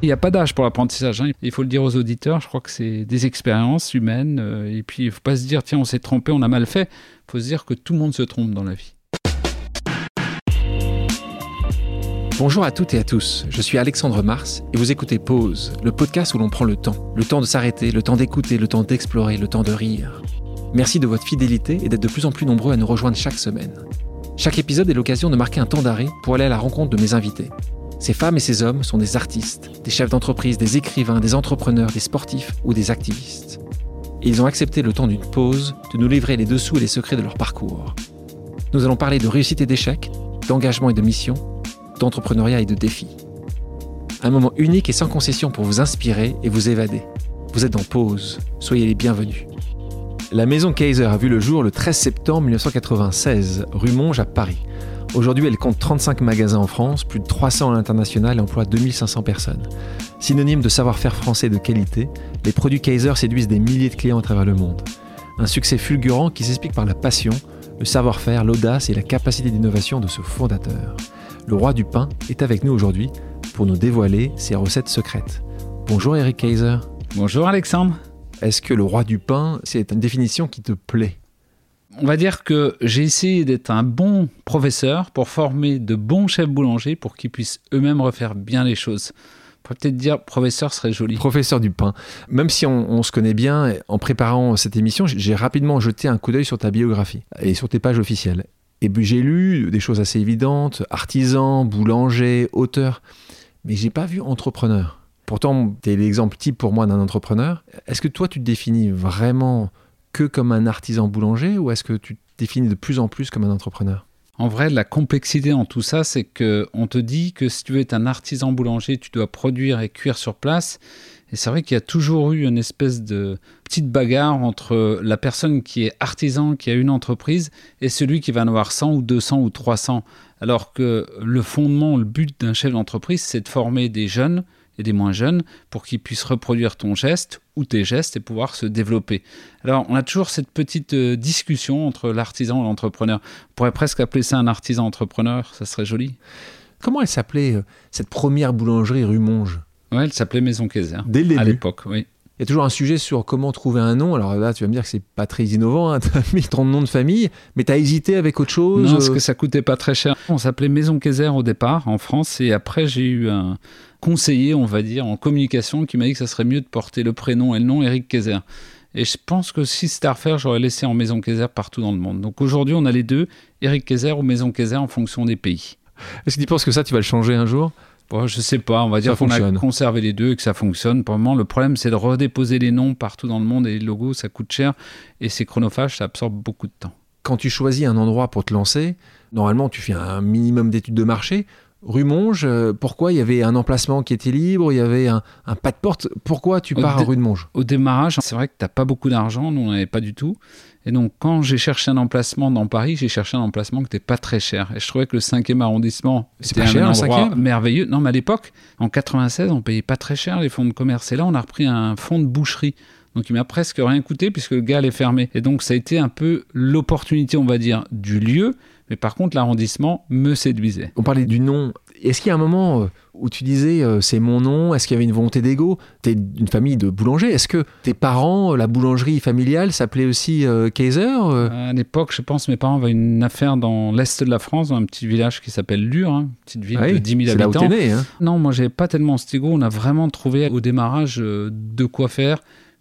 Il n'y a pas d'âge pour l'apprentissage. hein. Il faut le dire aux auditeurs. Je crois que c'est des expériences humaines. euh, Et puis, il ne faut pas se dire, tiens, on s'est trompé, on a mal fait. Il faut se dire que tout le monde se trompe dans la vie. Bonjour à toutes et à tous, je suis Alexandre Mars et vous écoutez Pause, le podcast où l'on prend le temps. Le temps de s'arrêter, le temps d'écouter, le temps d'explorer, le temps de rire. Merci de votre fidélité et d'être de plus en plus nombreux à nous rejoindre chaque semaine. Chaque épisode est l'occasion de marquer un temps d'arrêt pour aller à la rencontre de mes invités. Ces femmes et ces hommes sont des artistes, des chefs d'entreprise, des écrivains, des entrepreneurs, des sportifs ou des activistes. Ils ont accepté le temps d'une pause de nous livrer les dessous et les secrets de leur parcours. Nous allons parler de réussite et d'échec, d'engagement et de mission, d'entrepreneuriat et de défis. Un moment unique et sans concession pour vous inspirer et vous évader. Vous êtes en pause, soyez les bienvenus. La maison Kaiser a vu le jour le 13 septembre 1996, rue Monge à Paris. Aujourd'hui, elle compte 35 magasins en France, plus de 300 à l'international et emploie 2500 personnes. Synonyme de savoir-faire français de qualité, les produits Kaiser séduisent des milliers de clients à travers le monde. Un succès fulgurant qui s'explique par la passion, le savoir-faire, l'audace et la capacité d'innovation de ce fondateur. Le roi du pain est avec nous aujourd'hui pour nous dévoiler ses recettes secrètes. Bonjour Eric Kaiser. Bonjour Alexandre. Est-ce que le roi du pain, c'est une définition qui te plaît? On va dire que j'ai essayé d'être un bon professeur pour former de bons chefs boulangers pour qu'ils puissent eux-mêmes refaire bien les choses. Peut-être dire professeur serait joli. Professeur du pain. Même si on, se connaît bien, en préparant cette émission, j'ai rapidement jeté un coup d'œil sur ta biographie et sur tes pages officielles. Et j'ai lu des choses assez évidentes, artisan, boulanger, auteur, mais j'ai pas vu entrepreneur. Pourtant, tu es l'exemple type pour moi d'un entrepreneur. Est-ce que toi, tu te définis vraiment que comme un artisan boulanger ou est-ce que tu te définis de plus en plus comme un entrepreneur? En vrai, la complexité en tout ça, c'est que on te dit que si tu veux être un artisan boulanger, tu dois produire et cuire sur place. Et c'est vrai qu'il y a toujours eu une espèce de petite bagarre entre la personne qui est artisan, qui a une entreprise, et celui qui va en avoir 100 ou 200 ou 300. Alors que le fondement, le but d'un chef d'entreprise, c'est de former des jeunes et des moins jeunes pour qu'ils puissent reproduire ton geste ou tes gestes et pouvoir se développer. Alors, on a toujours cette petite euh, discussion entre l'artisan et l'entrepreneur. On pourrait presque appeler ça un artisan entrepreneur, ça serait joli. Comment elle s'appelait euh, cette première boulangerie rue Monge? Ouais, elle s'appelait Maison Kaiser. Dès le À début. l'époque, oui. Il y a toujours un sujet sur comment trouver un nom. Alors là, tu vas me dire que c'est pas très innovant, hein, tu as mis ton nom de famille, mais tu as hésité avec autre chose Non, parce euh, que ça coûtait pas très cher. On s'appelait Maison Kaiser au départ en France et après j'ai eu un conseiller, on va dire, en communication qui m'a dit que ça serait mieux de porter le prénom et le nom Eric Kaiser. Et je pense que si c'était à refaire, j'aurais laissé en Maison Kaiser partout dans le monde. Donc aujourd'hui, on a les deux, Eric Kaiser ou Maison Kaiser en fonction des pays. Est-ce que tu penses que ça, tu vas le changer un jour? Bon, je sais pas, on va dire qu'on a conservé les deux et que ça fonctionne. Pour le moment, le problème, c'est de redéposer les noms partout dans le monde et les logos, ça coûte cher et c'est chronophage, ça absorbe beaucoup de temps. Quand tu choisis un endroit pour te lancer, normalement, tu fais un minimum d'études de marché. Rue Monge, euh, pourquoi il y avait un emplacement qui était libre, il y avait un, un pas de porte? Pourquoi tu pars à rue de Monge? Au démarrage, c'est vrai que tu n'as pas beaucoup d'argent, nous on n'avait pas du tout. Et donc quand j'ai cherché un emplacement dans Paris, j'ai cherché un emplacement qui n'était pas très cher. Et je trouvais que le 5e arrondissement C'est était pas un cher, endroit 5e? merveilleux. Non, mais à l'époque, en 96, on payait pas très cher les fonds de commerce. Et là, on a repris un fonds de boucherie. Donc il m'a presque rien coûté puisque le gars allait fermer. Et donc ça a été un peu l'opportunité, on va dire, du lieu. Mais par contre, l'arrondissement me séduisait. On parlait du nom. Est-ce qu'il y a un moment euh, où tu disais euh, c'est mon nom? Est-ce qu'il y avait une volonté d'ego? Tu es d'une famille de boulangers. Est-ce que tes parents, la boulangerie familiale, s'appelait aussi euh, Kaiser À l'époque, je pense, mes parents avaient une affaire dans l'est de la France, dans un petit village qui s'appelle Lure, hein, petite ville Ouais, de 10 000 C'est là où habitants. t'es né. Hein Non, moi, j'avais pas tellement cet ego. On a vraiment trouvé au démarrage euh, de quoi faire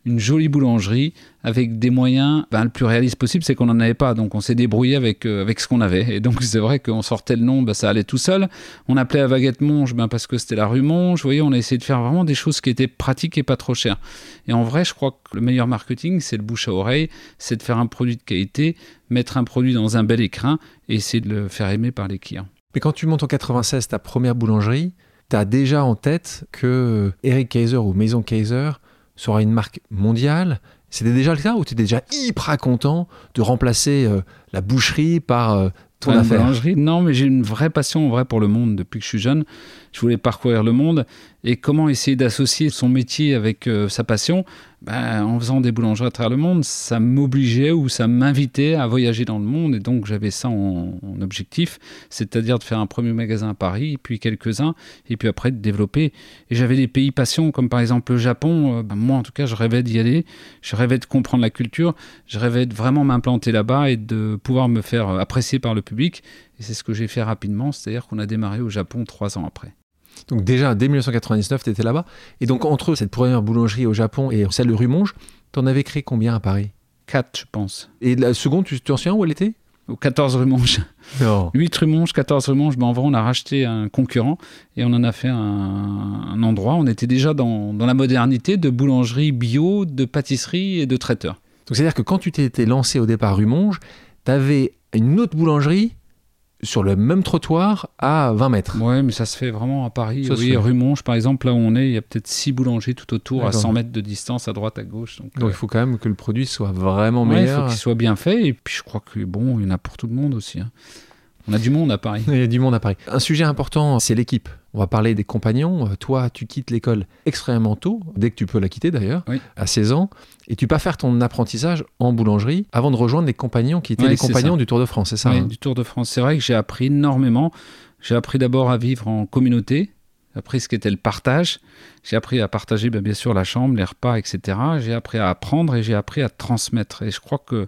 une jolie boulangerie avec des moyens ben, le plus réaliste possible, c'est qu'on n'en avait pas. Donc, on s'est débrouillé avec, euh, avec ce qu'on avait. Et donc, c'est vrai qu'on sortait le nom, ben, ça allait tout seul. On appelait la baguette Monge ben, parce que c'était la rue Monge. Vous voyez, on a essayé de faire vraiment des choses qui étaient pratiques et pas trop chères. Et en vrai, je crois que le meilleur marketing, c'est le bouche à oreille, c'est de faire un produit de qualité, mettre un produit dans un bel écrin et essayer de le faire aimer par les clients. Mais quand tu montes en 96 ta première boulangerie, tu as déjà en tête que Eric Kaiser ou Maison Kaiser sera une marque mondiale. C'était déjà le cas ou tu es déjà hyper content de remplacer euh, la boucherie par euh, ton une affaire? boulangerie. Non, mais j'ai une vraie passion en vrai pour le monde depuis que je suis jeune. Je voulais parcourir le monde et comment essayer d'associer son métier avec euh, sa passion? ben, en faisant des boulangeries à travers le monde, ça m'obligeait ou ça m'invitait à voyager dans le monde. Et donc j'avais ça en, objectif, c'est-à-dire de faire un premier magasin à Paris, puis quelques-uns, et puis après de développer. Et j'avais des pays passion, comme par exemple le Japon. Euh, ben, moi en tout cas, je rêvais d'y aller, je rêvais de comprendre la culture, je rêvais de vraiment m'implanter là-bas et de pouvoir me faire apprécier par le public. Et c'est ce que j'ai fait rapidement, c'est-à-dire qu'on a démarré au Japon trois ans après. Donc déjà, dès 1999, tu étais là-bas. Et donc entre cette première boulangerie au Japon et celle de rue Monge, tu en avais créé combien à Paris? Quatre, je pense. Et la seconde, tu te souviens où elle était? Au 14 rue Monge. 8 rue Monge, 14 rue Monge. Ben, en vrai, on a racheté un concurrent et on en a fait un, endroit. On était déjà dans, dans, la modernité de boulangerie bio, de pâtisserie et de traiteur. Donc c'est-à-dire que quand tu t'étais lancé au départ rue Monge, tu avais une autre boulangerie sur le même trottoir à 20 mètres. Oui, mais ça se fait vraiment à Paris. oui, rue Monge, par exemple, là où on est, il y a peut-être 6 boulangers tout autour, à 100 mètres de distance, à droite, à gauche. Donc, donc il faut quand même que le produit soit vraiment meilleur. il faut qu'il soit bien fait. Et puis je crois que bon, il y en a pour tout le monde aussi. Hein. On a du monde à Paris. Il y a du monde à Paris. Un sujet important, c'est l'équipe. On va parler des compagnons. Euh, toi, tu quittes l'école extrêmement tôt, dès que tu peux la quitter d'ailleurs, à 16 ans, et tu pas faire ton apprentissage en boulangerie avant de rejoindre les compagnons qui étaient les compagnons du Tour de France, c'est ça Oui, hein du Tour de France. C'est vrai que j'ai appris énormément. J'ai appris d'abord à vivre en communauté, j'ai appris ce qu'était le partage, j'ai appris à partager ben, bien sûr la chambre, les repas, etc. J'ai appris à apprendre et j'ai appris à transmettre. Et je crois que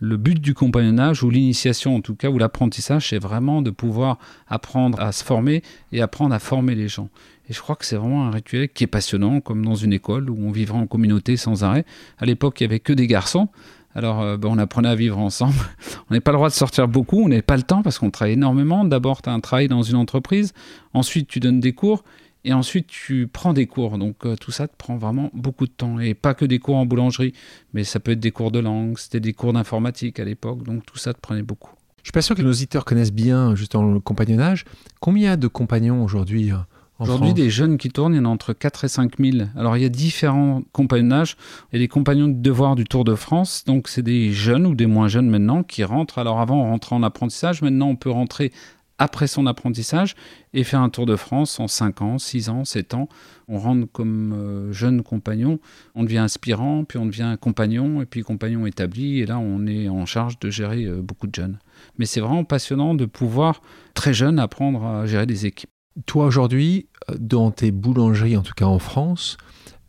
le but du compagnonnage, ou l'initiation en tout cas, ou l'apprentissage, c'est vraiment de pouvoir apprendre à se former et apprendre à former les gens. Et je crois que c'est vraiment un rituel qui est passionnant, comme dans une école où on vivra en communauté sans arrêt. À l'époque, il n'y avait que des garçons. Alors, euh, ben, on apprenait à vivre ensemble. on n'avait pas le droit de sortir beaucoup, on n'avait pas le temps parce qu'on travaillait énormément. D'abord, tu as un travail dans une entreprise, ensuite, tu donnes des cours, et ensuite tu prends des cours. Donc euh, tout ça te prend vraiment beaucoup de temps. Et pas que des cours en boulangerie, mais ça peut être des cours de langue, c'était des cours d'informatique à l'époque, donc tout ça te prenait beaucoup. Je suis pas sûr que nos auditeurs connaissent bien justement le compagnonnage. Combien y a de compagnons aujourd'hui euh, Aujourd'hui, des jeunes qui tournent, il y en a entre 4 et 5 000. Alors, il y a différents compagnonnages. Il y a des compagnons de devoir du Tour de France. Donc, c'est des jeunes ou des moins jeunes maintenant qui rentrent. Alors, avant, on rentrait en apprentissage. Maintenant, on peut rentrer après son apprentissage et faire un Tour de France en 5 ans, 6 ans, 7 ans. On rentre comme euh, jeune compagnon, on devient inspirant, puis on devient compagnon, et puis compagnon établi, et là on est en charge de gérer euh, beaucoup de jeunes. Mais c'est vraiment passionnant de pouvoir, très jeune, apprendre à gérer des équipes. Toi aujourd'hui, dans tes boulangeries, en tout cas en France,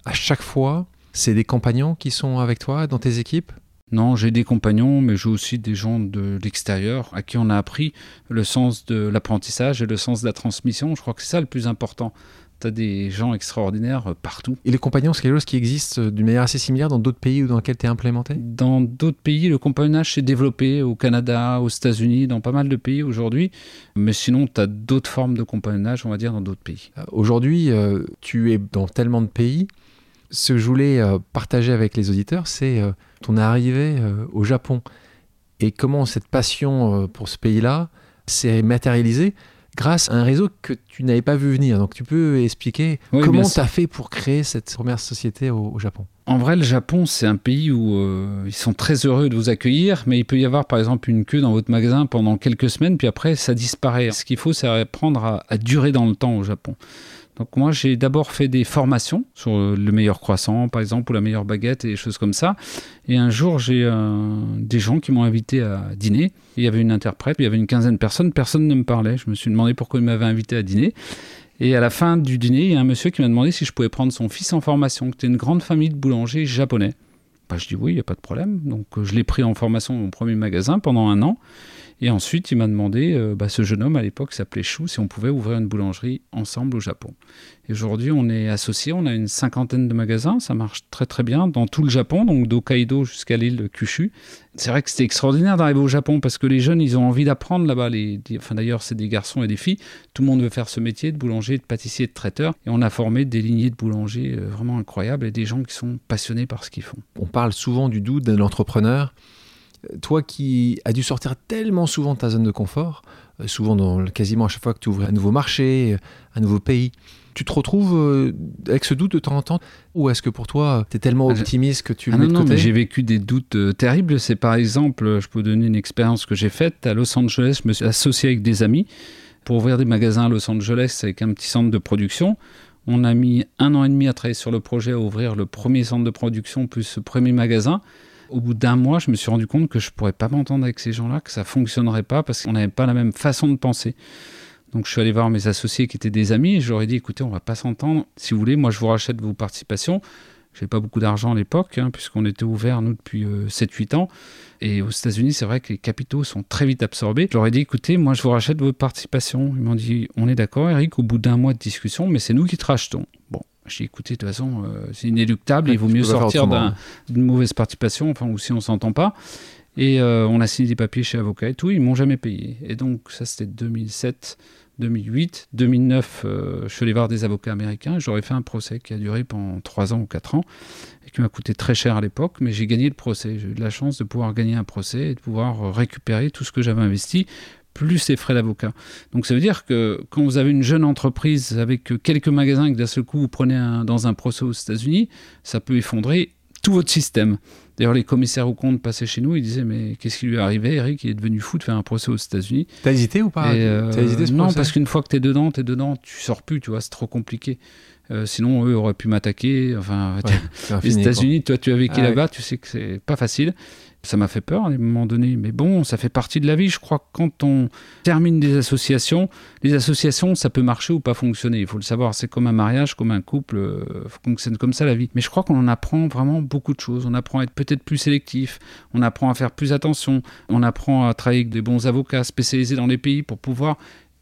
à chaque fois, c'est des compagnons qui sont avec toi dans tes équipes? Non, j'ai des compagnons, mais j'ai aussi des gens de l'extérieur à qui on a appris le sens de l'apprentissage et le sens de la transmission. Je crois que c'est ça le plus important. Tu as des gens extraordinaires euh, partout. Et les compagnons, c'est quelque chose qui existe euh, d'une manière assez similaire dans d'autres pays ou dans lesquels tu es implémenté? Dans d'autres pays, le compagnonnage s'est développé, au Canada, aux États-Unis, dans pas mal de pays aujourd'hui. Mais sinon, tu as d'autres formes de compagnonnage, on va dire, dans d'autres pays. Euh, aujourd'hui, tu es dans tellement de pays. Ce que je voulais partager avec les auditeurs, c'est ton arrivée euh, au Japon et comment cette passion euh, pour ce pays-là s'est matérialisée grâce à un réseau que tu n'avais pas vu venir. Donc tu peux expliquer comment tu as fait pour créer cette première société au, Japon? En vrai, le Japon, c'est un pays où euh, ils sont très heureux de vous accueillir, mais il peut y avoir par exemple une queue dans votre magasin pendant quelques semaines, puis après ça disparaît. Ce qu'il faut, c'est apprendre à durer dans le temps au Japon. Donc moi, j'ai d'abord fait des formations sur le meilleur croissant, par exemple, ou la meilleure baguette et des choses comme ça. Et un jour, j'ai euh, des gens qui m'ont invité à dîner. Il y avait une interprète, il y avait une quinzaine de personnes, personne ne me parlait. Je me suis demandé pourquoi ils m'avaient invité à dîner. Et à la fin du dîner, il y a un monsieur qui m'a demandé si je pouvais prendre son fils en formation, qui était une grande famille de boulangers japonais. Bah, je dis oui, il n'y a pas de problème. Donc je l'ai pris en formation dans mon premier magasin pendant un an. Et ensuite, il m'a demandé, euh, bah, ce jeune homme à l'époque s'appelait Chou, si on pouvait ouvrir une boulangerie ensemble au Japon. Et aujourd'hui, on est associés, on a une cinquantaine de magasins, ça marche très très bien dans tout le Japon, donc d'Hokkaido jusqu'à l'île de Kyushu. C'est vrai que c'était extraordinaire d'arriver au Japon parce que les jeunes, ils ont envie d'apprendre là-bas. Enfin d'ailleurs, c'est des garçons et des filles. Tout le monde veut faire ce métier de boulanger, de pâtissier, de traiteur. Et on a formé des lignées de boulangers euh, vraiment incroyables et des gens qui sont passionnés par ce qu'ils font. On parle souvent du doute d'un entrepreneur toi qui as dû sortir tellement souvent de ta zone de confort, euh, souvent dans, quasiment à chaque fois que tu ouvres un nouveau marché, un nouveau pays, tu te retrouves euh, avec ce doute de temps en temps? Ou est-ce que pour toi, tu es tellement ah, optimiste que tu le ah mets de côté? J'ai vécu des doutes euh, terribles. C'est par exemple, je peux vous donner une expérience que j'ai faite à Los Angeles. Je me suis associé avec des amis pour ouvrir des magasins à Los Angeles avec un petit centre de production. On a mis un an et demi à travailler sur le projet, à ouvrir le premier centre de production plus ce premier magasin. Au bout d'un mois, je me suis rendu compte que je ne pourrais pas m'entendre avec ces gens-là, que ça ne fonctionnerait pas parce qu'on n'avait pas la même façon de penser. Donc je suis allé voir mes associés qui étaient des amis et je leur ai dit écoutez, on va pas s'entendre. Si vous voulez, moi je vous rachète vos participations. Je n'avais pas beaucoup d'argent à l'époque, hein, puisqu'on était ouvert, nous, depuis 7-8 euh, ans. Et aux États-Unis, c'est vrai que les capitaux sont très vite absorbés. Je leur ai dit, écoutez, moi, je vous rachète votre participation. Ils m'ont dit, on est d'accord, Eric, au bout d'un mois de discussion, mais c'est nous qui te rachetons. Bon, j'ai dit, écoutez, de toute façon, euh, c'est inéluctable, il vaut mieux sortir d'une mauvaise participation, enfin, ou si on ne s'entend pas. Et euh, on a signé des papiers chez avocat et tout, ils m'ont jamais payé. Et donc, ça, c'était 2007. 2008, 2009, euh, je suis allé voir des avocats américains. J'aurais fait un procès qui a duré pendant 3 ans ou 4 ans et qui m'a coûté très cher à l'époque, mais j'ai gagné le procès. J'ai eu de la chance de pouvoir gagner un procès et de pouvoir récupérer tout ce que j'avais investi, plus ses frais d'avocat. Donc ça veut dire que quand vous avez une jeune entreprise avec quelques magasins et que d'un seul coup vous prenez un, dans un procès aux États-Unis, ça peut effondrer tout votre système. D'ailleurs, les commissaires aux comptes passaient chez nous, ils disaient Mais qu'est-ce qui lui est arrivé Eric, il est devenu fou de faire un procès aux États-Unis. T'as hésité ou pas? Euh, hésité Non, parce qu'une fois que t'es dedans, t'es dedans, tu sors plus, tu vois, c'est trop compliqué. Euh, sinon, eux auraient pu m'attaquer. Enfin, les États-Unis, toi, tu as vécu ah là-bas, tu sais que c'est pas facile. Ça m'a fait peur à un moment donné, mais bon, ça fait partie de la vie. Je crois que quand on termine des associations, les associations, ça peut marcher ou pas fonctionner. Il faut le savoir. C'est comme un mariage, comme un couple, euh, fonctionne comme ça la vie. Mais je crois qu'on en apprend vraiment beaucoup de choses. On apprend à être peut-être plus sélectif, on apprend à faire plus attention, on apprend à travailler avec des bons avocats spécialisés dans les pays pour pouvoir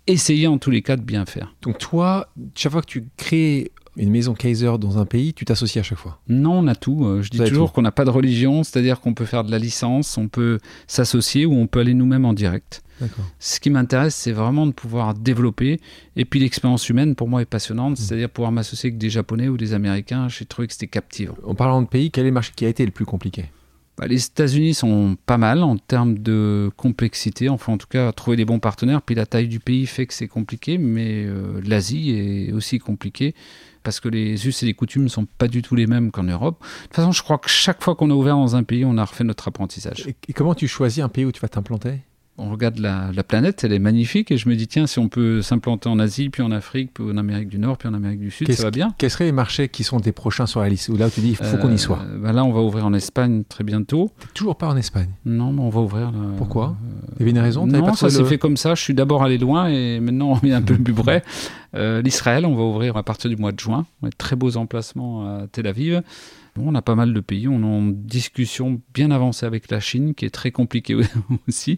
essayer en tous les cas de bien faire. Donc toi, chaque fois que tu crées une maison Kaiser dans un pays, tu t'associes à chaque fois Non, on a tout. Euh, je dis toujours qu'on n'a pas de religion, c'est-à-dire qu'on peut faire de la licence, on peut s'associer ou on peut aller nous-mêmes en direct. Ce qui m'intéresse, c'est vraiment de pouvoir développer. Et puis l'expérience humaine, pour moi, est passionnante, mmh. c'est-à-dire pouvoir m'associer avec des Japonais ou des Américains. J'ai trouvé que c'était captivant. En parlant de pays, quel est le marché qui a été le plus compliqué? Bah, les États-Unis sont pas mal en termes de complexité, enfin en tout cas trouver des bons partenaires. Puis la taille du pays fait que c'est compliqué, mais euh, l'Asie est aussi compliquée parce que les us et les coutumes ne sont pas du tout les mêmes qu'en Europe. De toute façon, je crois que chaque fois qu'on a ouvert dans un pays, on a refait notre apprentissage. Et, comment tu choisis un pays où tu vas t'implanter? On regarde la, planète, elle est magnifique, et je me dis, tiens, si on peut s'implanter en Asie, puis en Afrique, puis en Amérique du Nord, puis en Amérique du Sud, ça va bien. Quels seraient les marchés qui sont des prochains sur la liste, où là où tu dis, il faut qu'on y soit? euh, bah Là, on va ouvrir en Espagne très bientôt. toujours pas en Espagne? Non, mais on va ouvrir. Là, Pourquoi? Il y avait une raison? Non, ça s'est fait comme ça. Je suis d'abord allé loin, et maintenant on est un peu plus près. Euh, L'Israël, on va ouvrir à partir du mois de juin. On a de très beaux emplacements à Tel Aviv. on a pas mal de pays. On est en discussion bien avancée avec la Chine, qui est très compliquée aussi.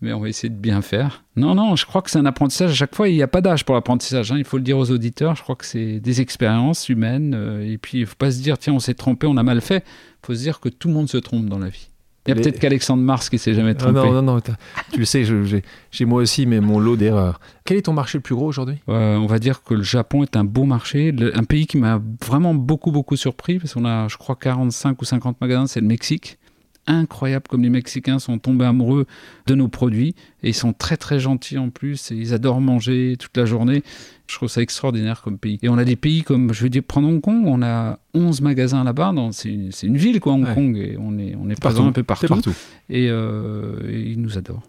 Mais on va essayer de bien faire. Non, non, je crois que c'est un apprentissage. À chaque fois, il n'y a pas d'âge pour l'apprentissage. Hein. Il faut le dire aux auditeurs. Je crois que c'est des expériences humaines. Euh, et puis, il ne faut pas se dire, tiens, on s'est trompé, on a mal fait. Il faut se dire que tout le monde se trompe dans la vie. Il y a peut-être qu'Alexandre Mars qui s'est jamais ah trompé. non, non, non, tu le sais, j'ai moi aussi mais mon lot d'erreurs. Quel est ton marché le plus gros aujourd'hui? Euh, On va dire que le Japon est un beau marché, un pays qui m'a vraiment beaucoup, beaucoup surpris, parce qu'on a, je crois, 45 ou 50 magasins, c'est le Mexique incroyable comme les Mexicains sont tombés amoureux de nos produits et ils sont très très gentils en plus et ils adorent manger toute la journée. Je trouve ça extraordinaire comme pays. Et on a des pays comme, je veux dire, prendre Hong Kong, on a 11 magasins là-bas, c'est une, une, ville quoi, Hong Kong, et on est, on est présent un peu partout. partout. Et, euh, et ils nous adorent.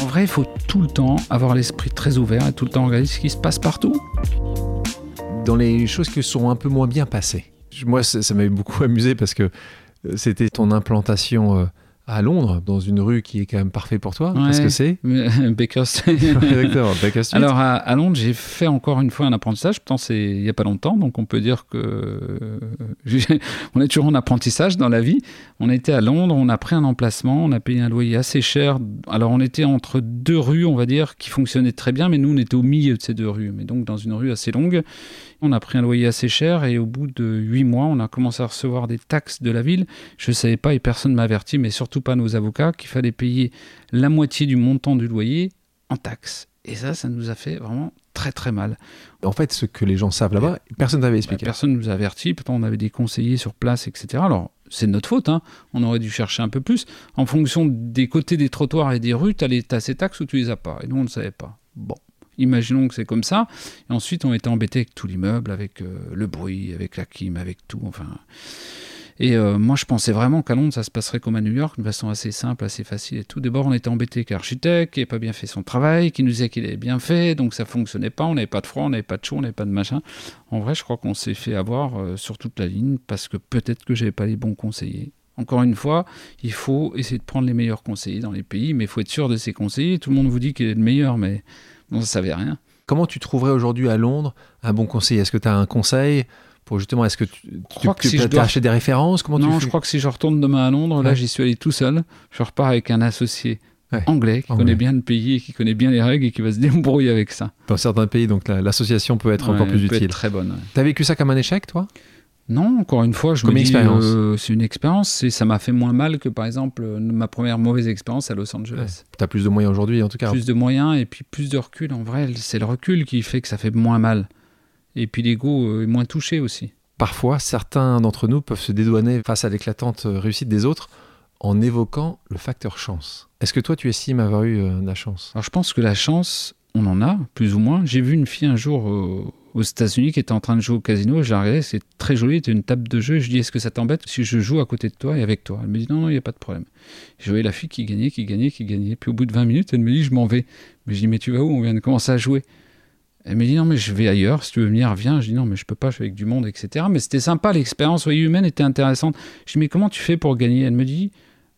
En vrai, il faut tout le temps avoir l'esprit très ouvert et tout le temps regarder ce qui se passe partout. Dans les choses qui sont un peu moins bien passées. Moi, ça, ça m'avait beaucoup amusé parce que euh, c'était ton implantation euh, à Londres, dans une rue qui est quand même parfaite pour toi. Qu'est-ce que c'est Baker Street. Baker Street. Alors à, Londres, j'ai fait encore une fois un apprentissage. Pourtant, c'est il n'y a pas longtemps, donc on peut dire que euh, on est toujours en apprentissage dans la vie. On était à Londres, on a pris un emplacement, on a payé un loyer assez cher. Alors on était entre deux rues, on va dire, qui fonctionnaient très bien, mais nous on était au milieu de ces deux rues, mais donc dans une rue assez longue. On a pris un loyer assez cher et au bout de huit mois, on a commencé à recevoir des taxes de la ville. Je ne savais pas et personne ne m'a averti, mais surtout pas nos avocats, qu'il fallait payer la moitié du montant du loyer en taxes. Et ça, ça nous a fait vraiment très très mal. En fait, ce que les gens savent là-bas, personne n'avait expliqué. Personne ne nous a averti, pourtant on avait des conseillers sur place, etc. Alors, c'est notre faute, hein. on aurait dû chercher un peu plus. En fonction des côtés des trottoirs et des rues, tu as, as, ces taxes ou tu les as pas? Et nous, on ne savait pas. Bon. Imaginons que c'est comme ça. Et ensuite, on était embêté avec tout l'immeuble, avec euh, le bruit, avec la clim, avec tout. Enfin. Et euh, moi, je pensais vraiment qu'à Londres, ça se passerait comme à New York, d'une façon assez simple, assez facile et tout. D'abord, on était embêté qu'architecte, qui n'avait pas bien fait son travail, qui nous disait qu'il avait bien fait, donc ça fonctionnait pas, on n'avait pas de froid, on n'avait pas de chaud, on n'avait pas de machin. En vrai, je crois qu'on s'est fait avoir euh, sur toute la ligne parce que peut-être que j'avais pas les bons conseillers. Encore une fois, il faut essayer de prendre les meilleurs conseillers dans les pays, mais il faut être sûr de ces conseillers. Tout le monde vous dit qu'il est le meilleur, mais on ne savait rien. Comment tu trouverais aujourd'hui à Londres un bon conseiller Est-ce que tu as un conseil pour justement, est-ce que tu, crois que si je dois acheter des références? Comment Non, je crois que si je retourne demain à Londres, là j'y suis allé tout seul, je repars avec un associé anglais qui connaît bien le pays et qui connaît bien les règles et qui va se débrouiller avec ça. Dans certains pays, donc l'association peut être encore plus peut utile. Être très bonne. Tu as vécu ça comme un échec, toi? Non, encore une fois, je Comme me dis, euh, c'est une expérience et ça m'a fait moins mal que par exemple ma première mauvaise expérience à Los Angeles. Tu as plus de moyens aujourd'hui en tout cas. Plus de moyens et puis plus de recul. En vrai, c'est le recul qui fait que ça fait moins mal. Et puis l'ego euh, est moins touché aussi. Parfois, certains d'entre nous peuvent se dédouaner face à l'éclatante réussite des autres en évoquant le facteur chance. Est-ce que toi, tu estimes avoir eu euh, de la chance? Alors, je pense que la chance, on en a, plus ou moins. J'ai vu une fille un jour aux États-Unis qui était en train de jouer au casino. Regardé, c'est très joli, c'était une table de jeu. Je dis, est-ce que ça t'embête si je joue à côté de toi et avec toi? Elle me dit, non, non, il n'y a pas de problème. Je voyais la fille qui gagnait, qui gagnait, qui gagnait. Puis au bout de 20 minutes, elle me dit, je m'en vais. Mais je dis, mais tu vas où? On vient de commencer à jouer. Elle me dit, non, mais je vais ailleurs. Si tu veux venir, viens. Je dis, non, mais je peux pas, je suis avec du monde, etc. Mais c'était sympa, l'expérience humaine était intéressante. Je dis, mais comment tu fais pour gagner? Elle me dit,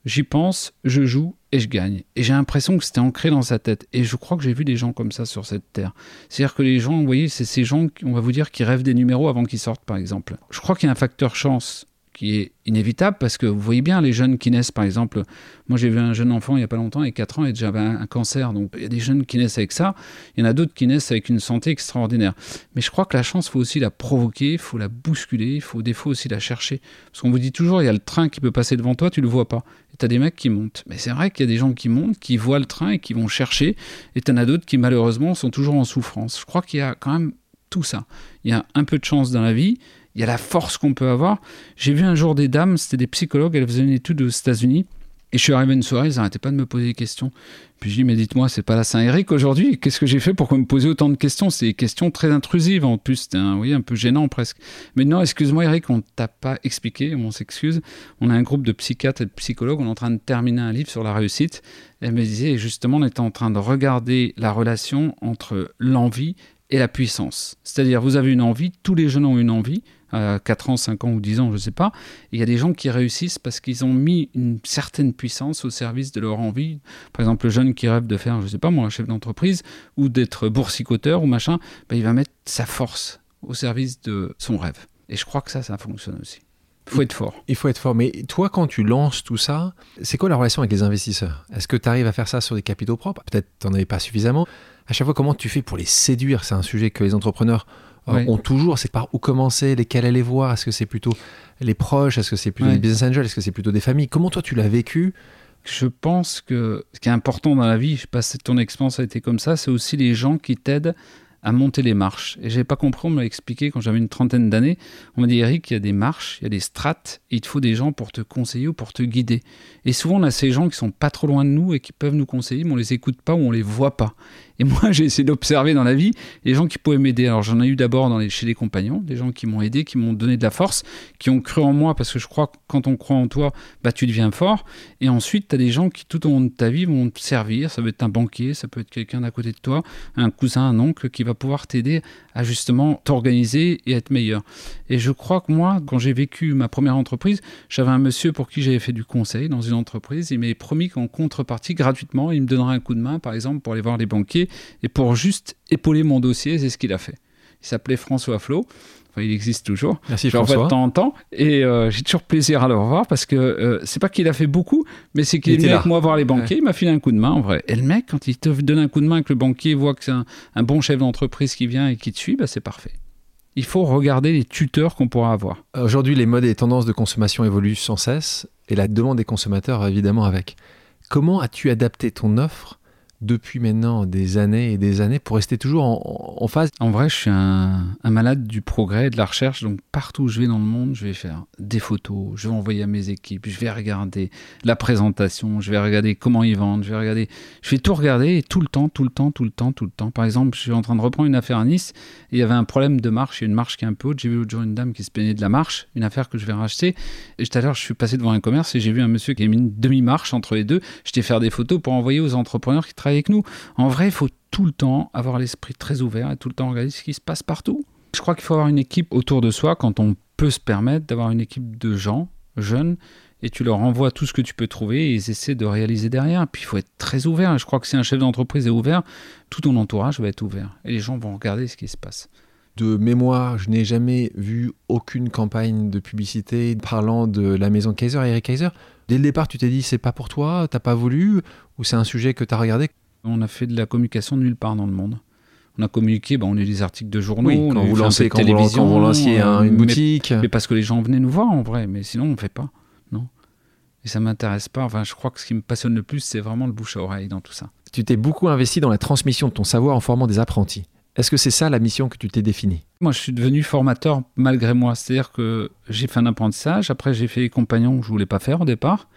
j'y pense, je joue et je gagne. Et j'ai l'impression que c'était ancré dans sa tête. Et je crois que j'ai vu des gens comme ça sur cette terre. C'est-à-dire que les gens, vous voyez, c'est ces gens, on va vous dire, qui rêvent des numéros avant qu'ils sortent, par exemple. Je crois qu'il y a un facteur chance qui est inévitable parce que vous voyez bien les jeunes qui naissent, par exemple. Moi, j'ai vu un jeune enfant il n'y a pas longtemps, il a 4 ans, et déjà avait un, cancer. Donc, il y a des jeunes qui naissent avec ça. Il y en a d'autres qui naissent avec une santé extraordinaire. Mais je crois que la chance, il faut aussi la provoquer, il faut la bousculer, il faut des fois aussi la chercher. Parce qu'on vous dit toujours, il y a le train qui peut passer devant toi, tu le vois pas. Et tu as des mecs qui montent. Mais c'est vrai qu'il y a des gens qui montent, qui voient le train et qui vont chercher. Et tu en as d'autres qui, malheureusement, sont toujours en souffrance. Je crois qu'il y a quand même tout ça. Il y a un peu de chance dans la vie il y a la force qu'on peut avoir. J'ai vu un jour des dames, c'était des psychologues, elles faisaient une étude aux États-Unis. Et je suis arrivé une soirée, ils n'arrêtaient pas de me poser des questions. Puis je dis, mais dites-moi, c'est pas la Saint-Éric aujourd'hui? Qu'est-ce que j'ai fait pour qu'on me pose autant de questions? C'est des questions très intrusives en plus, c'était un, oui, un peu gênant presque. Mais non, excuse-moi Eric, on t'a pas expliqué, on s'excuse. On a un groupe de psychiatres et de psychologues, on est en train de terminer un livre sur la réussite. elle me disait, justement, on était en train de regarder la relation entre l'envie et la puissance. C'est-à-dire, vous avez une envie, tous les jeunes ont une envie, à 4 ans, 5 ans ou 10 ans, je ne sais pas. Il y a des gens qui réussissent parce qu'ils ont mis une certaine puissance au service de leur envie. Par exemple, le jeune qui rêve de faire, je ne sais pas moi, un chef d'entreprise ou d'être boursicoteur ou machin, ben, il va mettre sa force au service de son rêve. Et je crois que ça, ça fonctionne aussi. Il faut être fort. Il faut être fort. Mais toi, quand tu lances tout ça, c'est quoi la relation avec les investisseurs? Est-ce que tu arrives à faire ça sur des capitaux propres? Peut-être tu n'en avais pas suffisamment. À chaque fois, comment tu fais pour les séduire? C'est un sujet que les entrepreneurs ont toujours, c'est par où commencer, lesquels aller voir, est-ce que c'est plutôt les proches, est-ce que c'est plutôt des business angels, est-ce que c'est plutôt des familles? Comment toi tu l'as vécu? Je pense que ce qui est important dans la vie, je sais pas si ton expérience a été comme ça, c'est aussi les gens qui t'aident à monter les marches. Et j'ai pas compris, on m'a expliqué quand j'avais une trentaine d'années, on m'a dit Eric, il y a des marches, il y a des strates, il te faut des gens pour te conseiller ou pour te guider. Et souvent on a ces gens qui sont pas trop loin de nous et qui peuvent nous conseiller, mais on les écoute pas ou on les voit pas. Et moi, j'ai essayé d'observer dans la vie les gens qui pouvaient m'aider. Alors, j'en ai eu d'abord chez les compagnons, des gens qui m'ont aidé, qui m'ont donné de la force, qui ont cru en moi, parce que je crois que quand on croit en toi, bah, tu deviens fort. Et ensuite, tu as des gens qui, tout au long de ta vie, vont te servir. Ça peut être un banquier, ça peut être quelqu'un d'à côté de toi, un cousin, un oncle, qui va pouvoir t'aider à justement t'organiser et être meilleur. Et je crois que moi, quand j'ai vécu ma première entreprise, j'avais un monsieur pour qui j'avais fait du conseil dans une entreprise. Il m'avait promis qu'en contrepartie, gratuitement, il me donnerait un coup de main, par exemple, pour aller voir les banquiers et pour juste épauler mon dossier, c'est ce qu'il a fait. Il s'appelait François Flo. Enfin, il existe toujours. Merci Je François. de temps en temps. Et euh, j'ai toujours plaisir à le revoir parce que euh, c'est pas qu'il a fait beaucoup, mais c'est qu'il est venu avec moi voir les banquiers. Il m'a filé un coup de main en vrai. Et le mec, quand il te donne un coup de main, que le banquier voit que c'est un, bon chef d'entreprise qui vient et qui te suit, bah, c'est parfait. Il faut regarder les tuteurs qu'on pourra avoir. Aujourd'hui, les modes et les tendances de consommation évoluent sans cesse et la demande des consommateurs évidemment avec. Comment as-tu adapté ton offre depuis maintenant des années et des années pour rester toujours en, phase En vrai, je suis un, malade du progrès et de la recherche. Donc, partout où je vais dans le monde, je vais faire des photos, je vais envoyer à mes équipes, je vais regarder la présentation, je vais regarder comment ils vendent, je vais regarder. Je vais tout regarder et tout le temps, tout le temps, tout le temps, tout le temps. Par exemple, je suis en train de reprendre une affaire à Nice et il y avait un problème de marche. A une marche qui est un peu haute. J'ai vu l'autre jour une dame qui se plaignait de la marche, une affaire que je vais racheter. Et tout à l'heure, je suis passé devant un commerce et j'ai vu un monsieur qui a mis une demi-marche entre les deux. J'étais faire des photos pour envoyer aux entrepreneurs qui travaillent avec nous. En vrai, il faut tout le temps avoir l'esprit très ouvert et tout le temps regarder ce qui se passe partout. Je crois qu'il faut avoir une équipe autour de soi quand on peut se permettre d'avoir une équipe de gens jeunes et tu leur envoies tout ce que tu peux trouver et ils essaient de réaliser derrière. Puis il faut être très ouvert. Je crois que si un chef d'entreprise est ouvert, tout ton entourage va être ouvert et les gens vont regarder ce qui se passe. De mémoire, je n'ai jamais vu aucune campagne de publicité parlant de la maison Kaiser, Eric Kaiser. Dès le départ, tu t'es dit c'est pas pour toi, t'as pas voulu, ou c'est un sujet que tu as regardé On a fait de la communication nulle part dans le monde. On a communiqué, on a eu des articles de journaux, oui, quand, vous lancez, quand, télévision, vous lanciez une boutique. Mais, parce que les gens venaient nous voir en vrai, mais sinon on ne fait pas. Non. Et ça m'intéresse pas. Enfin, je crois que ce qui me passionne le plus, c'est vraiment le bouche à oreille dans tout ça. Tu t'es beaucoup investi dans la transmission de ton savoir en formant des apprentis. Est-ce que c'est ça la mission que tu t'es définie? Moi, je suis devenu formateur malgré moi. C'est-à-dire que j'ai fait un apprentissage, après j'ai fait les compagnons que je voulais pas faire au départ.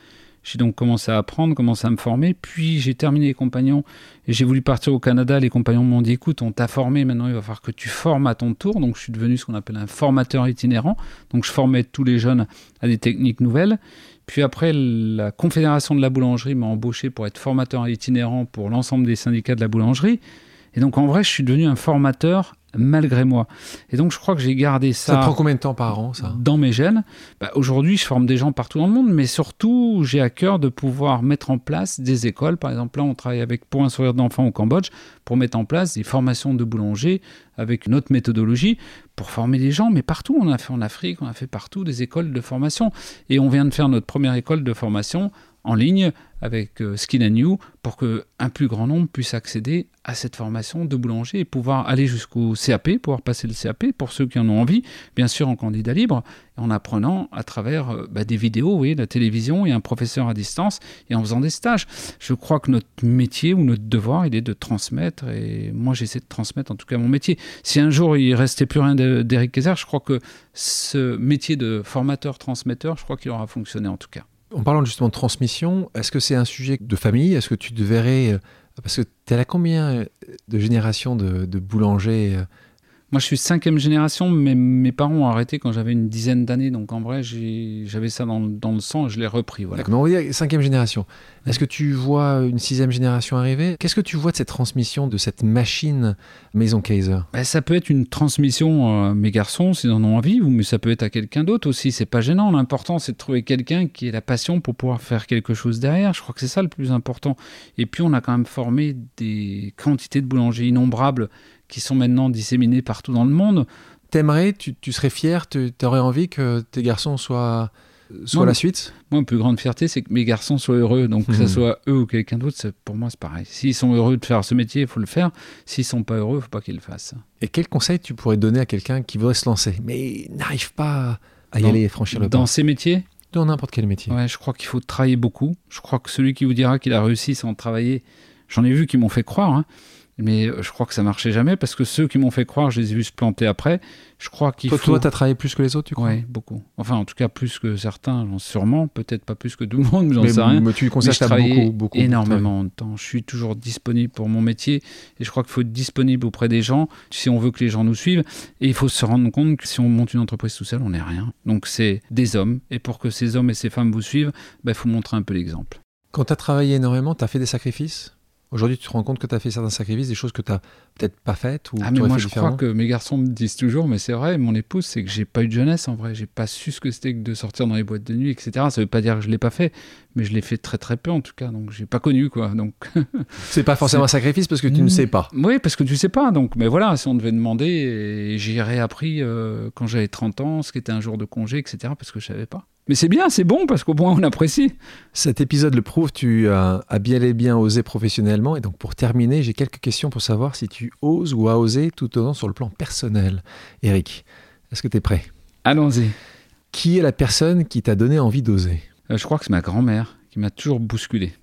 J'ai donc commencé à apprendre, commencé à me former, puis j'ai terminé les compagnons et j'ai voulu partir au Canada. Les compagnons m'ont dit écoute, on t'a formé, maintenant il va falloir que tu formes à ton tour. Donc je suis devenu ce qu'on appelle un formateur itinérant. Donc je formais tous les jeunes à des techniques nouvelles. Puis après, la Confédération de la boulangerie m'a embauché pour être formateur itinérant pour l'ensemble des syndicats de la boulangerie. Et donc en vrai, je suis devenu un formateur malgré moi. Et donc je crois que j'ai gardé ça. Ça prend combien de temps par an, ça? Dans mes gènes? Bah, aujourd'hui, je forme des gens partout dans le monde, mais surtout, j'ai à cœur de pouvoir mettre en place des écoles. Par exemple, là, on travaille avec Pour un sourire d'enfant au Cambodge pour mettre en place des formations de boulanger avec une autre méthodologie pour former des gens. Mais partout, on a fait en Afrique, on a fait partout des écoles de formation. Et on vient de faire notre première école de formation en ligne avec euh, Skin and You pour qu'un plus grand nombre puisse accéder à cette formation de boulanger et pouvoir aller jusqu'au CAP, pouvoir passer le CAP pour ceux qui en ont envie, bien sûr en candidat libre, en apprenant à travers euh, bah, des vidéos, oui, la télévision et un professeur à distance et en faisant des stages. Je crois que notre métier ou notre devoir, il est de transmettre et moi j'essaie de transmettre en tout cas mon métier. Si un jour il restait plus rien d'Eric Kaiser, je crois que ce métier de formateur-transmetteur, je crois qu'il aura fonctionné en tout cas. En parlant justement de transmission, est-ce que c'est un sujet de famille? Est-ce que tu devrais... Euh, parce que tu es combien de générations de, de boulangers euh, moi, je suis cinquième génération, mais mes parents ont arrêté quand j'avais une dizaine d'années. Donc, en vrai, j'avais ça dans, dans, le sang et je l'ai repris. Voilà. on va dire cinquième génération. Est-ce que tu vois une sixième génération arriver? Qu'est-ce que tu vois de cette transmission, de cette machine Maison Kaiser? Ben, Ça peut être une transmission à mes garçons, s'ils en ont envie, mais ça peut être à quelqu'un d'autre aussi. C'est pas gênant. L'important, c'est de trouver quelqu'un qui ait la passion pour pouvoir faire quelque chose derrière. Je crois que c'est ça le plus important. Et puis, on a quand même formé des quantités de boulangers innombrables qui sont maintenant disséminés partout dans le monde. T'aimerais, tu, tu serais fier, tu aurais envie que tes garçons soient, soient la suite? Moi, ma plus grande fierté, c'est que mes garçons soient heureux. Donc, que ce hmm. soit eux ou quelqu'un d'autre, pour moi, c'est pareil. S'ils sont heureux de faire ce métier, il faut le faire. S'ils sont pas heureux, il faut pas qu'ils le fassent. Et quel conseil tu pourrais donner à quelqu'un qui voudrait se lancer, mais n'arrive pas à y aller et franchir le pas? Dans ces métiers? Dans n'importe quel métier. Ouais, je crois qu'il faut travailler beaucoup. Je crois que celui qui vous dira qu'il a réussi sans travailler, j'en ai vu qui m'ont fait croire. Hein. Mais euh, je crois que ça marchait jamais parce que ceux qui m'ont fait croire, je les ai vus se planter après. Je crois qu'il faut. Toi, tu as travaillé plus que les autres, tu crois? Oui, beaucoup. Enfin, en tout cas, plus que certains, sûrement. Peut-être pas plus que tout le monde, mais j'en sais rien. Mais tu consacres beaucoup, beaucoup. Énormément de temps. Je suis toujours disponible pour mon métier et je crois qu'il faut être disponible auprès des gens si on veut que les gens nous suivent. Et il faut se rendre compte que si on monte une entreprise tout seul, on n'est rien. Donc, c'est des hommes. Et pour que ces hommes et ces femmes vous suivent, bah, il faut montrer un peu l'exemple. Quand tu as travaillé énormément, tu as fait des sacrifices? Aujourd'hui, tu te rends compte que tu as fait certains sacrifices, des choses que tu n'as peut-être pas faites ou ah, mais moi, je crois que mes garçons me disent toujours, mais c'est vrai, mon épouse, c'est que j'ai pas eu de jeunesse en vrai. J'ai pas su ce que c'était que de sortir dans les boîtes de nuit, etc. Ça veut pas dire que je l'ai pas fait, mais je l'ai fait très très peu en tout cas. Donc j'ai pas connu quoi. Donc c'est pas forcément un sacrifice parce que tu ne sais pas. Oui, parce que tu sais pas. Donc, mais voilà, si on devait demander, j'ai réappris euh, quand j'avais 30 ans ce qu'était un jour de congé, etc. Parce que je savais pas. Mais c'est bien, c'est bon, parce qu'au moins on apprécie. Cet épisode le prouve, tu as, bien et bien osé professionnellement. Et donc pour terminer, j'ai quelques questions pour savoir si tu oses ou as osé tout autant sur le plan personnel. Eric, est-ce que tu es prêt? Allons-y. Qui est la personne qui t'a donné envie d'oser? Euh, Je crois que c'est ma grand-mère qui m'a toujours bousculé.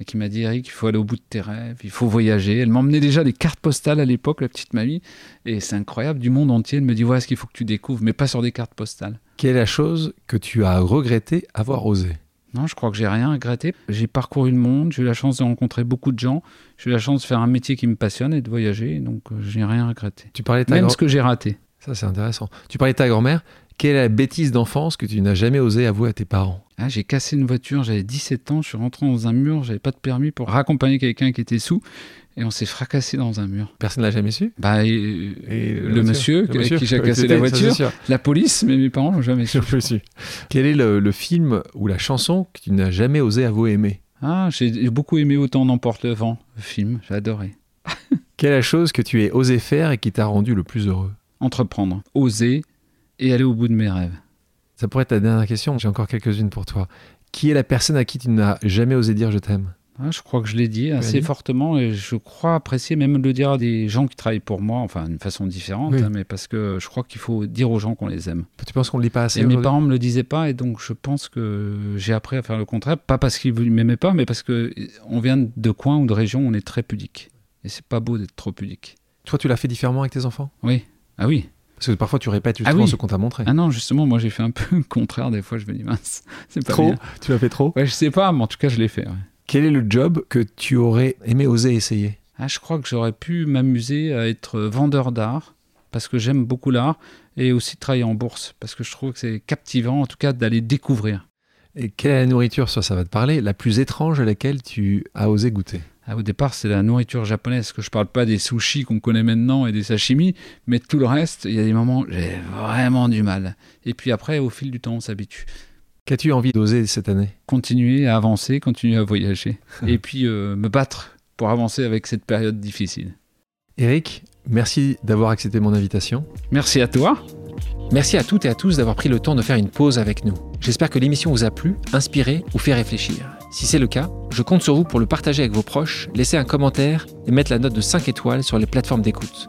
et qui m'a dit Eric, il faut aller au bout de tes rêves, il faut voyager. Elle m'emmenait déjà des cartes postales à l'époque, la petite mamie, et c'est incroyable, du monde entier. Elle me dit voilà ce qu'il faut que tu découvres, mais pas sur des cartes postales. Quelle est la chose que tu as regretté avoir osé non, je crois que j'ai rien regretté. J'ai parcouru le monde, j'ai eu la chance de rencontrer beaucoup de gens, j'ai eu la chance de faire un métier qui me passionne et de voyager, donc euh, j'ai rien regretté. Tu parlais Même ce que j'ai raté. Ça, c'est intéressant. Tu parlais de ta grand-mère. Quelle est la bêtise d'enfance que tu n'as jamais osé avouer à tes parents ah, J'ai cassé une voiture, j'avais 17 ans, je suis rentré dans un mur, j'avais pas de permis pour raccompagner quelqu'un qui était sous, et on s'est fracassé dans un mur. Personne l'a jamais su bah, et, le, monsieur, qui j'ai cassé la voiture, la police, mais mes parents l'ont jamais su. su. Quel est le, film ou la chanson que tu n'as jamais osé avouer aimer Ah, j'ai beaucoup aimé Autant n'emporte le vent, le film, j'ai adoré. Quelle est la chose que tu aies osé faire et qui t'a rendu le plus heureux Entreprendre, oser et aller au bout de mes rêves. Ça pourrait être ta dernière question, j'ai encore quelques-unes pour toi. Qui est la personne à qui tu n'as jamais osé dire je t'aime ah, je crois que je l'ai dit assez fortement et je crois apprécier même le dire à des gens qui travaillent pour moi, enfin d'une façon différente, hein, mais parce que je crois qu'il faut dire aux gens qu'on les aime. Tu penses qu'on ne lit pas assez et Mes parents ne me le disaient pas et donc je pense que j'ai appris à faire le contraire, pas parce qu'ils ne m'aimaient pas, mais parce qu'on vient de coins ou de régions où on est très pudique. Et c'est pas beau d'être trop pudique. Toi, tu l'as fait différemment avec tes enfants? Oui. Ah oui. Parce que parfois tu répètes ah justement ce qu'on t'a montré. Ah non, justement, moi j'ai fait un peu le contraire. Des fois, je me dis mince, c'est pas trop. Tu l'as fait trop? Ouais, je sais pas, mais en tout cas, je l'ai fait. Quel est le job que tu aurais aimé oser essayer? Ah, Je crois que j'aurais pu m'amuser à être vendeur d'art parce que j'aime beaucoup l'art et aussi travailler en bourse parce que je trouve que c'est captivant en tout cas d'aller découvrir. Et quelle est la nourriture, ça, ça va te parler, la plus étrange à laquelle tu as osé goûter? Ah, au départ, c'est la nourriture japonaise, que je parle pas des sushis qu'on connaît maintenant et des sashimi, mais tout le reste, il y a des moments où j'ai vraiment du mal. Et puis après, au fil du temps, on s'habitue. Qu'as-tu envie d'oser cette année? Continuer à avancer, continuer à voyager, et puis euh, me battre pour avancer avec cette période difficile. Eric, merci d'avoir accepté mon invitation. Merci à toi. Merci à toutes et à tous d'avoir pris le temps de faire une pause avec nous. J'espère que l'émission vous a plu, inspiré ou fait réfléchir. Si c'est le cas, je compte sur vous pour le partager avec vos proches, laisser un commentaire et mettre la note de 5 étoiles sur les plateformes d'écoute.